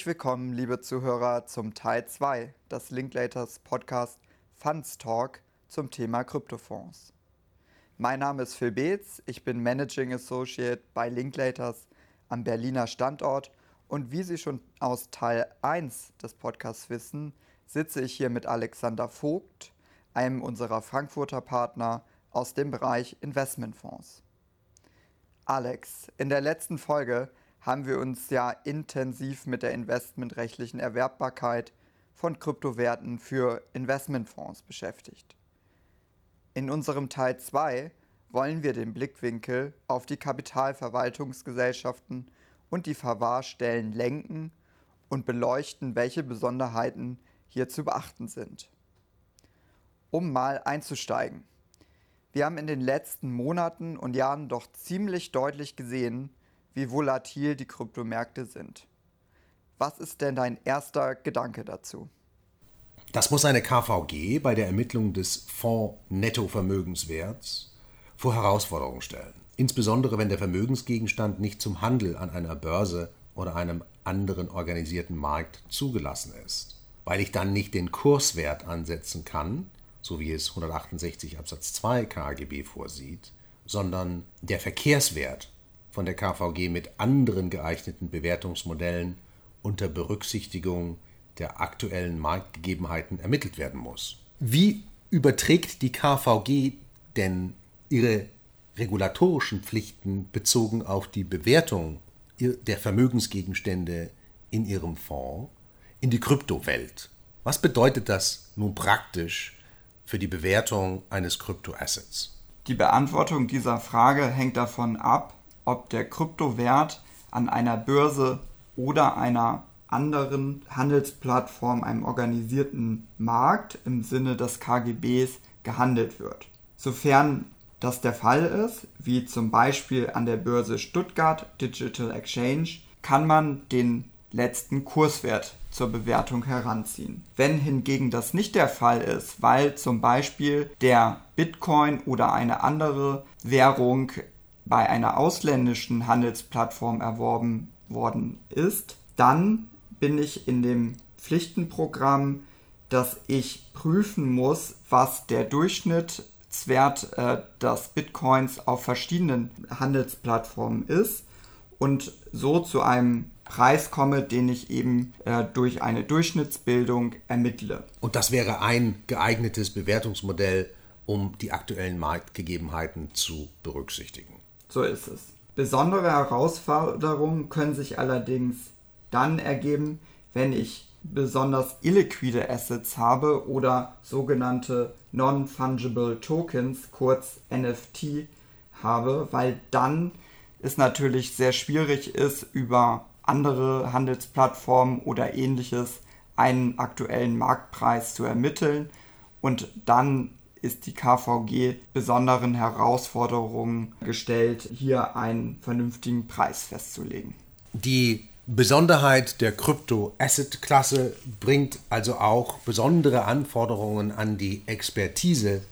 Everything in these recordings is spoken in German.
Herzlich willkommen, liebe Zuhörer, zum Teil 2 des Linklaters Podcast Funds Talk zum Thema Kryptofonds. Mein Name ist Phil Beetz, ich bin Managing Associate bei Linklaters am Berliner Standort und wie Sie schon aus Teil 1 des Podcasts wissen, sitze ich hier mit Alexander Vogt, einem unserer Frankfurter Partner aus dem Bereich Investmentfonds. Alex, in der letzten Folge haben wir uns ja intensiv mit der investmentrechtlichen Erwerbbarkeit von Kryptowerten für Investmentfonds beschäftigt. In unserem Teil 2 wollen wir den Blickwinkel auf die Kapitalverwaltungsgesellschaften und die Verwahrstellen lenken und beleuchten, welche Besonderheiten hier zu beachten sind. Um mal einzusteigen. Wir haben in den letzten Monaten und Jahren doch ziemlich deutlich gesehen, wie volatil die Kryptomärkte sind. Was ist denn dein erster Gedanke dazu? Das muss eine KVG bei der Ermittlung des Fonds-Nettovermögenswerts vor Herausforderungen stellen. Insbesondere wenn der Vermögensgegenstand nicht zum Handel an einer Börse oder einem anderen organisierten Markt zugelassen ist. Weil ich dann nicht den Kurswert ansetzen kann, so wie es 168 Absatz 2 KGB vorsieht, sondern der Verkehrswert von der KVG mit anderen geeigneten Bewertungsmodellen unter Berücksichtigung der aktuellen Marktgegebenheiten ermittelt werden muss. Wie überträgt die KVG denn ihre regulatorischen Pflichten bezogen auf die Bewertung der Vermögensgegenstände in ihrem Fonds in die Kryptowelt? Was bedeutet das nun praktisch für die Bewertung eines Kryptoassets? Die Beantwortung dieser Frage hängt davon ab, ob der Kryptowert an einer Börse oder einer anderen Handelsplattform, einem organisierten Markt im Sinne des KGBs gehandelt wird. Sofern das der Fall ist, wie zum Beispiel an der Börse Stuttgart Digital Exchange, kann man den letzten Kurswert zur Bewertung heranziehen. Wenn hingegen das nicht der Fall ist, weil zum Beispiel der Bitcoin oder eine andere Währung bei einer ausländischen Handelsplattform erworben worden ist, dann bin ich in dem Pflichtenprogramm, dass ich prüfen muss, was der Durchschnittswert äh, des Bitcoins auf verschiedenen Handelsplattformen ist und so zu einem Preis komme, den ich eben äh, durch eine Durchschnittsbildung ermittle. Und das wäre ein geeignetes Bewertungsmodell, um die aktuellen Marktgegebenheiten zu berücksichtigen. So ist es. Besondere Herausforderungen können sich allerdings dann ergeben, wenn ich besonders illiquide Assets habe oder sogenannte Non-Fungible Tokens, kurz NFT, habe, weil dann es natürlich sehr schwierig ist, über andere Handelsplattformen oder ähnliches einen aktuellen Marktpreis zu ermitteln und dann ist die KVG besonderen Herausforderungen gestellt, hier einen vernünftigen Preis festzulegen. Die Besonderheit der Krypto-Asset-Klasse bringt also auch besondere Anforderungen an die Expertise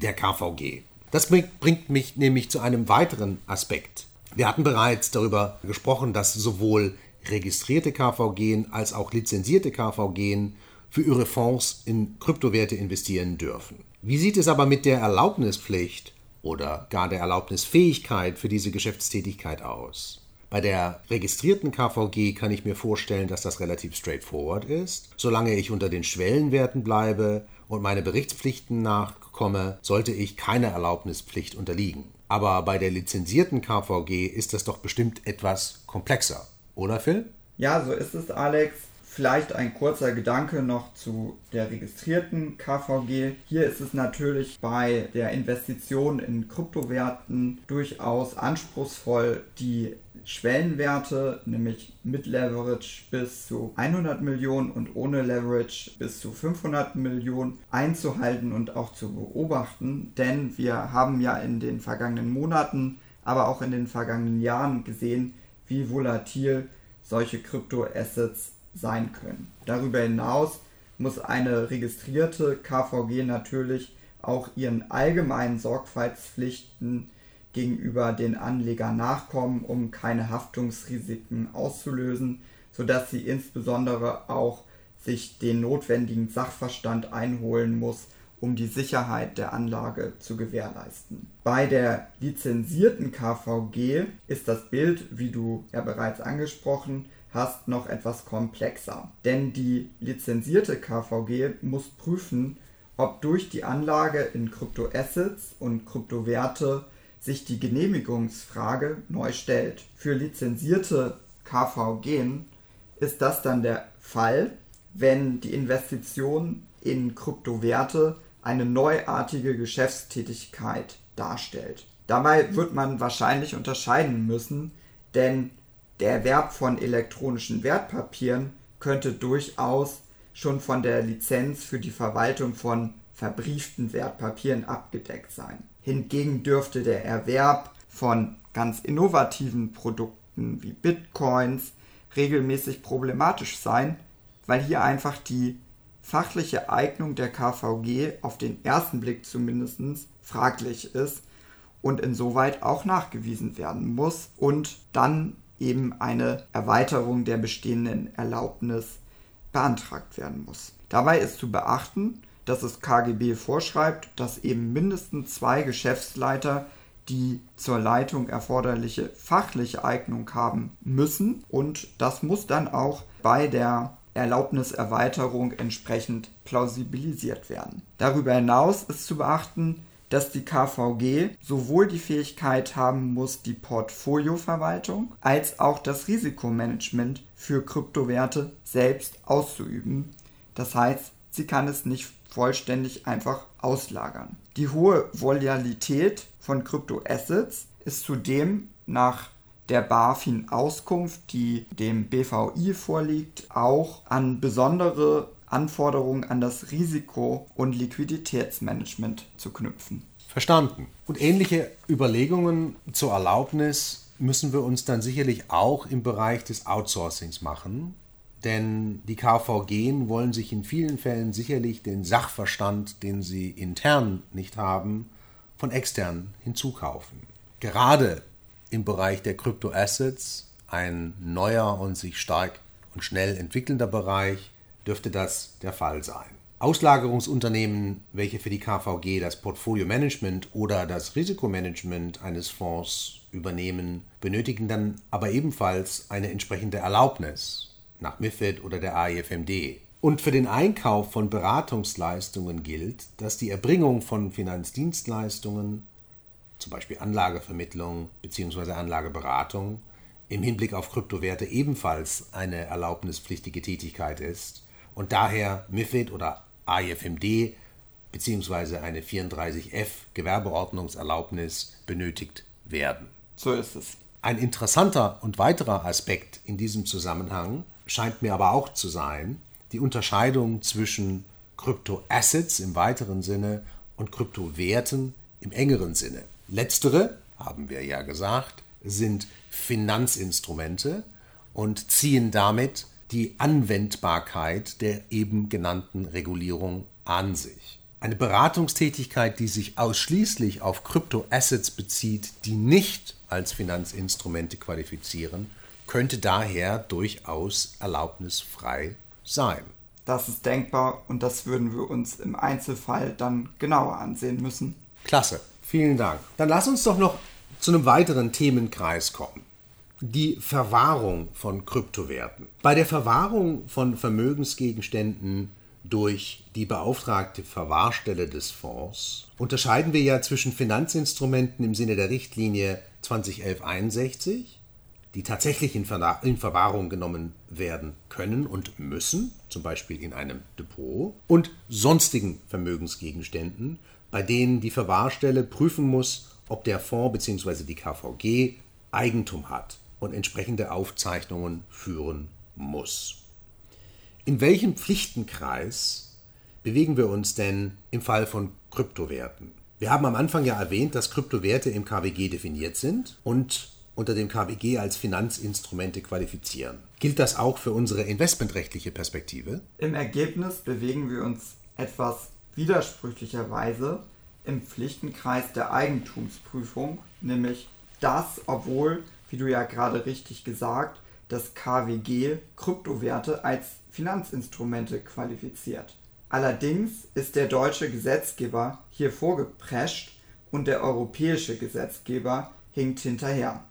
der KVG. Das bringt, mich nämlich zu einem weiteren Aspekt. Wir hatten bereits darüber gesprochen, dass sowohl registrierte KVG als auch lizenzierte KVG für ihre Fonds in Kryptowerte investieren dürfen. Wie sieht es aber mit der Erlaubnispflicht oder gar der Erlaubnisfähigkeit für diese Geschäftstätigkeit aus? Bei der registrierten KVG kann ich mir vorstellen, dass das relativ straightforward ist. Solange ich unter den Schwellenwerten bleibe und meine Berichtspflichten nachkomme, sollte ich keiner Erlaubnispflicht unterliegen. Aber bei der lizenzierten KVG ist das doch bestimmt etwas komplexer, oder Phil? Ja, so ist es, Alex. Vielleicht ein kurzer Gedanke noch zu der registrierten KVG. Hier ist es natürlich bei der Investition in Kryptowerten durchaus anspruchsvoll, die Schwellenwerte, nämlich mit Leverage bis zu 100 Millionen und ohne Leverage bis zu 500 Millionen einzuhalten und auch zu beobachten. Denn wir haben ja in den vergangenen Monaten, aber auch in den vergangenen Jahren gesehen, wie volatil solche Kryptoassets sein können. Darüber hinaus muss eine registrierte KVG natürlich auch ihren allgemeinen Sorgfaltspflichten gegenüber den Anlegern nachkommen, um keine Haftungsrisiken auszulösen, sodass sie insbesondere auch sich den notwendigen Sachverstand einholen muss, um die Sicherheit der Anlage zu gewährleisten. Bei der lizenzierten KVG ist das Bild, wie du ja bereits angesprochen hast, noch etwas komplexer. Denn die lizenzierte KVG muss prüfen, ob durch die Anlage in Kryptoassets und Kryptowerte sich die Genehmigungsfrage neu stellt. Für lizenzierte KVG ist das dann der Fall, wenn die Investition in Kryptowerte eine neuartige Geschäftstätigkeit darstellt. Dabei wird man wahrscheinlich unterscheiden müssen, denn der Erwerb von elektronischen Wertpapieren könnte durchaus schon von der Lizenz für die Verwaltung von verbrieften Wertpapieren abgedeckt sein. Hingegen dürfte der Erwerb von ganz innovativen Produkten wie Bitcoins regelmäßig problematisch sein, weil hier einfach die fachliche Eignung der KVG auf den ersten Blick zumindest fraglich ist und insoweit auch nachgewiesen werden muss und dann eben eine Erweiterung der bestehenden Erlaubnis beantragt werden muss. Dabei ist zu beachten, dass das KGB vorschreibt, dass eben mindestens zwei Geschäftsleiter die zur Leitung erforderliche fachliche Eignung haben müssen und das muss dann auch bei der Erlaubniserweiterung entsprechend plausibilisiert werden. Darüber hinaus ist zu beachten, dass die KVG sowohl die Fähigkeit haben muss, die Portfolioverwaltung als auch das Risikomanagement für Kryptowerte selbst auszuüben. Das heißt, sie kann es nicht vollständig einfach auslagern. Die hohe Volatilität von Kryptoassets ist zudem nach der BaFin-Auskunft, die dem BVI vorliegt, auch an besondere Anforderungen an das Risiko- und Liquiditätsmanagement zu knüpfen. Verstanden. Und ähnliche Überlegungen zur Erlaubnis müssen wir uns dann sicherlich auch im Bereich des Outsourcings machen, denn die KVG wollen sich in vielen Fällen sicherlich den Sachverstand, den sie intern nicht haben, von extern hinzukaufen. Gerade im Bereich der Kryptoassets, ein neuer und sich stark und schnell entwickelnder Bereich, dürfte das der Fall sein. Auslagerungsunternehmen, welche für die KVG das Portfolio-Management oder das Risikomanagement eines Fonds übernehmen, benötigen dann aber ebenfalls eine entsprechende Erlaubnis nach MIFID oder der AIFMD. Und für den Einkauf von Beratungsleistungen gilt, dass die Erbringung von Finanzdienstleistungen zum Beispiel Anlagevermittlung bzw. Anlageberatung, im Hinblick auf Kryptowerte ebenfalls eine erlaubnispflichtige Tätigkeit ist und daher MIFID oder AIFMD bzw. eine 34F Gewerbeordnungserlaubnis benötigt werden. So ist es. Ein interessanter und weiterer Aspekt in diesem Zusammenhang scheint mir aber auch zu sein, die Unterscheidung zwischen Kryptoassets im weiteren Sinne und Kryptowerten im engeren Sinne. Letztere, haben wir ja gesagt, sind Finanzinstrumente und ziehen damit die Anwendbarkeit der eben genannten Regulierung an sich. Eine Beratungstätigkeit, die sich ausschließlich auf Kryptoassets bezieht, die nicht als Finanzinstrumente qualifizieren, könnte daher durchaus erlaubnisfrei sein. Das ist denkbar und das würden wir uns im Einzelfall dann genauer ansehen müssen. Klasse. Vielen Dank. Dann lass uns doch noch zu einem weiteren Themenkreis kommen. Die Verwahrung von Kryptowerten. Bei der Verwahrung von Vermögensgegenständen durch die beauftragte Verwahrstelle des Fonds unterscheiden wir ja zwischen Finanzinstrumenten im Sinne der Richtlinie 2011-61, die tatsächlich in, Verwahrung genommen werden können und müssen, zum Beispiel in einem Depot, und sonstigen Vermögensgegenständen, bei denen die Verwahrstelle prüfen muss, ob der Fonds bzw. die KVG Eigentum hat und entsprechende Aufzeichnungen führen muss. In welchem Pflichtenkreis bewegen wir uns denn im Fall von Kryptowerten? Wir haben am Anfang ja erwähnt, dass Kryptowerte im KWG definiert sind und unter dem KWG als Finanzinstrumente qualifizieren. Gilt das auch für unsere investmentrechtliche Perspektive? Im Ergebnis bewegen wir uns etwas widersprüchlicherweise im Pflichtenkreis der Eigentumsprüfung, nämlich das, obwohl, wie du ja gerade richtig gesagt, das KWG Kryptowerte als Finanzinstrumente qualifiziert. Allerdings ist der deutsche Gesetzgeber hier vorgeprescht und der europäische Gesetzgeber hinkt hinterher,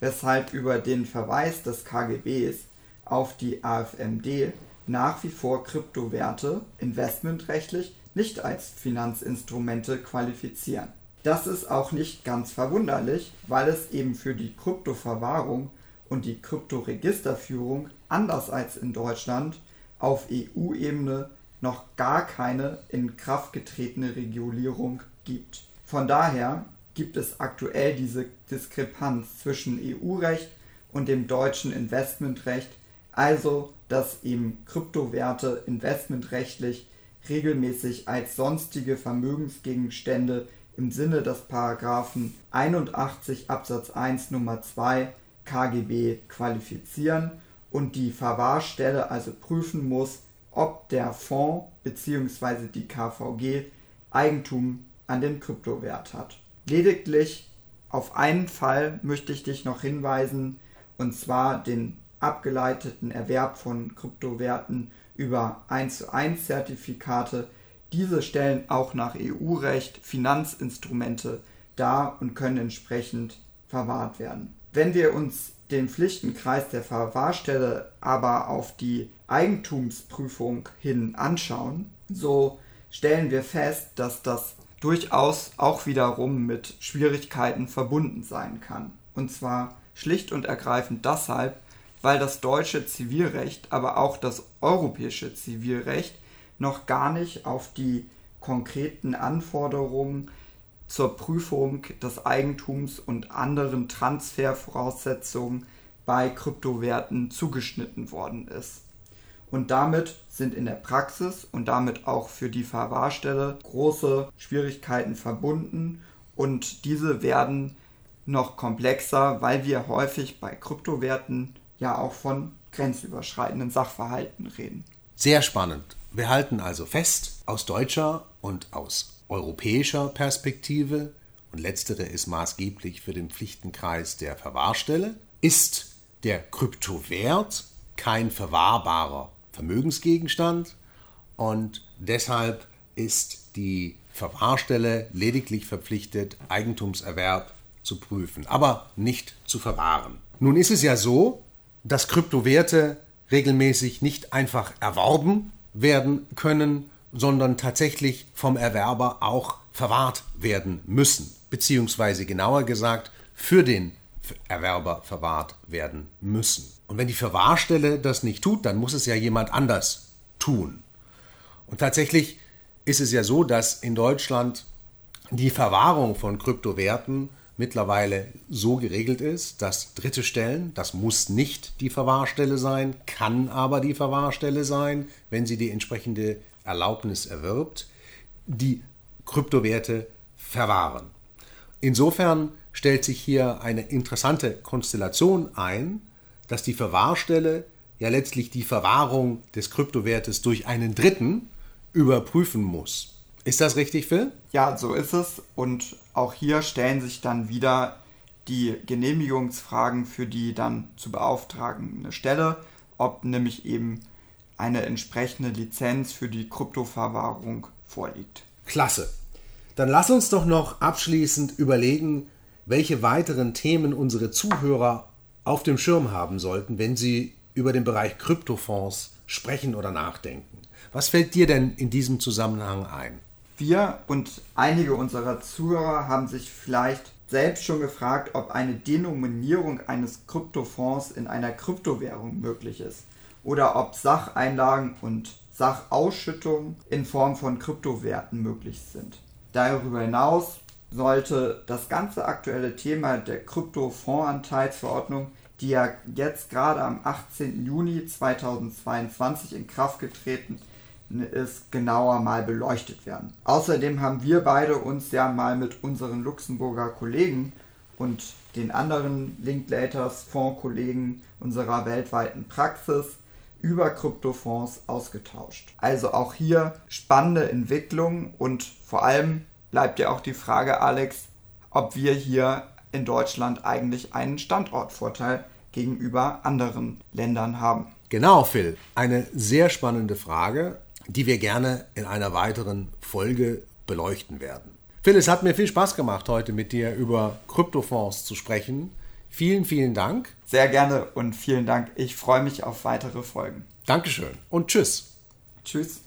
weshalb über den Verweis des KGBs auf die AFMD nach wie vor Kryptowerte investmentrechtlich nicht als Finanzinstrumente qualifizieren. Das ist auch nicht ganz verwunderlich, weil es eben für die Kryptoverwahrung und die Kryptoregisterführung anders als in Deutschland auf EU-Ebene noch gar keine in Kraft getretene Regulierung gibt. Von daher gibt es aktuell diese Diskrepanz zwischen EU-Recht und dem deutschen Investmentrecht, also dass eben Kryptowerte investmentrechtlich regelmäßig als sonstige Vermögensgegenstände im Sinne des Paragraphen 81 Absatz 1 Nummer 2 KGB qualifizieren und die Verwahrstelle also prüfen muss, ob der Fonds bzw. die KVG Eigentum an dem Kryptowert hat. Lediglich auf einen Fall möchte ich dich noch hinweisen, und zwar den abgeleiteten Erwerb von Kryptowerten über 1 zu 1 Zertifikate. Diese stellen auch nach EU-Recht Finanzinstrumente dar und können entsprechend verwahrt werden. Wenn wir uns den Pflichtenkreis der Verwahrstelle aber auf die Eigentumsprüfung hin anschauen, so stellen wir fest, dass das durchaus auch wiederum mit Schwierigkeiten verbunden sein kann. Und zwar schlicht und ergreifend deshalb, weil das deutsche Zivilrecht, aber auch das europäische Zivilrecht noch gar nicht auf die konkreten Anforderungen zur Prüfung des Eigentums und anderen Transfervoraussetzungen bei Kryptowerten zugeschnitten worden ist. Und damit sind in der Praxis und damit auch für die Verwahrstelle große Schwierigkeiten verbunden und diese werden noch komplexer, weil wir häufig bei Kryptowerten ja auch von grenzüberschreitenden Sachverhalten reden. Sehr spannend. Wir halten also fest, aus deutscher und aus europäischer Perspektive, und letztere ist maßgeblich für den Pflichtenkreis der Verwahrstelle, ist der Kryptowert kein verwahrbarer Vermögensgegenstand und deshalb ist die Verwahrstelle lediglich verpflichtet, Eigentumserwerb zu prüfen, aber nicht zu verwahren. Nun ist es ja so, dass Kryptowerte regelmäßig nicht einfach erworben werden können, sondern tatsächlich vom Erwerber auch verwahrt werden müssen, beziehungsweise genauer gesagt für den Erwerber verwahrt werden müssen. Und wenn die Verwahrstelle das nicht tut, dann muss es ja jemand anders tun. Und tatsächlich ist es ja so, dass in Deutschland die Verwahrung von Kryptowerten mittlerweile so geregelt ist, dass dritte Stellen, das muss nicht die Verwahrstelle sein, kann aber die Verwahrstelle sein, wenn sie die entsprechende Erlaubnis erwirbt, die Kryptowerte verwahren. Insofern stellt sich hier eine interessante Konstellation ein, dass die Verwahrstelle ja letztlich die Verwahrung des Kryptowertes durch einen Dritten überprüfen muss. Ist das richtig, Phil? Ja, so ist es. Und auch hier stellen sich dann wieder die Genehmigungsfragen für die dann zu beauftragende Stelle, ob nämlich eben eine entsprechende Lizenz für die Kryptoverwahrung vorliegt. Klasse. Dann lass uns doch noch abschließend überlegen, welche weiteren Themen unsere Zuhörer auf dem Schirm haben sollten, wenn sie über den Bereich Kryptofonds sprechen oder nachdenken. Was fällt dir denn in diesem Zusammenhang ein? Wir und einige unserer Zuhörer haben sich vielleicht selbst schon gefragt, ob eine Denominierung eines Kryptofonds in einer Kryptowährung möglich ist oder ob Sacheinlagen und Sachausschüttungen in Form von Kryptowerten möglich sind. Darüber hinaus sollte das ganze aktuelle Thema der Kryptofondsanteilsverordnung, die ja jetzt gerade am 18. Juni 2022 in Kraft getreten ist, genauer mal beleuchtet werden. Außerdem haben wir beide uns ja mal mit unseren Luxemburger Kollegen und den anderen Linklaters Fondskollegen unserer weltweiten Praxis über Kryptofonds ausgetauscht. Also auch hier spannende Entwicklung und vor allem bleibt ja auch die Frage, Alex, ob wir hier in Deutschland eigentlich einen Standortvorteil gegenüber anderen Ländern haben? Genau, Phil. Eine sehr spannende Frage, die wir gerne in einer weiteren Folge beleuchten werden. Phil, es hat mir viel Spaß gemacht, heute mit dir über Kryptofonds zu sprechen. Vielen, vielen Dank. Sehr gerne und vielen Dank. Ich freue mich auf weitere Folgen. Dankeschön und tschüss. Tschüss.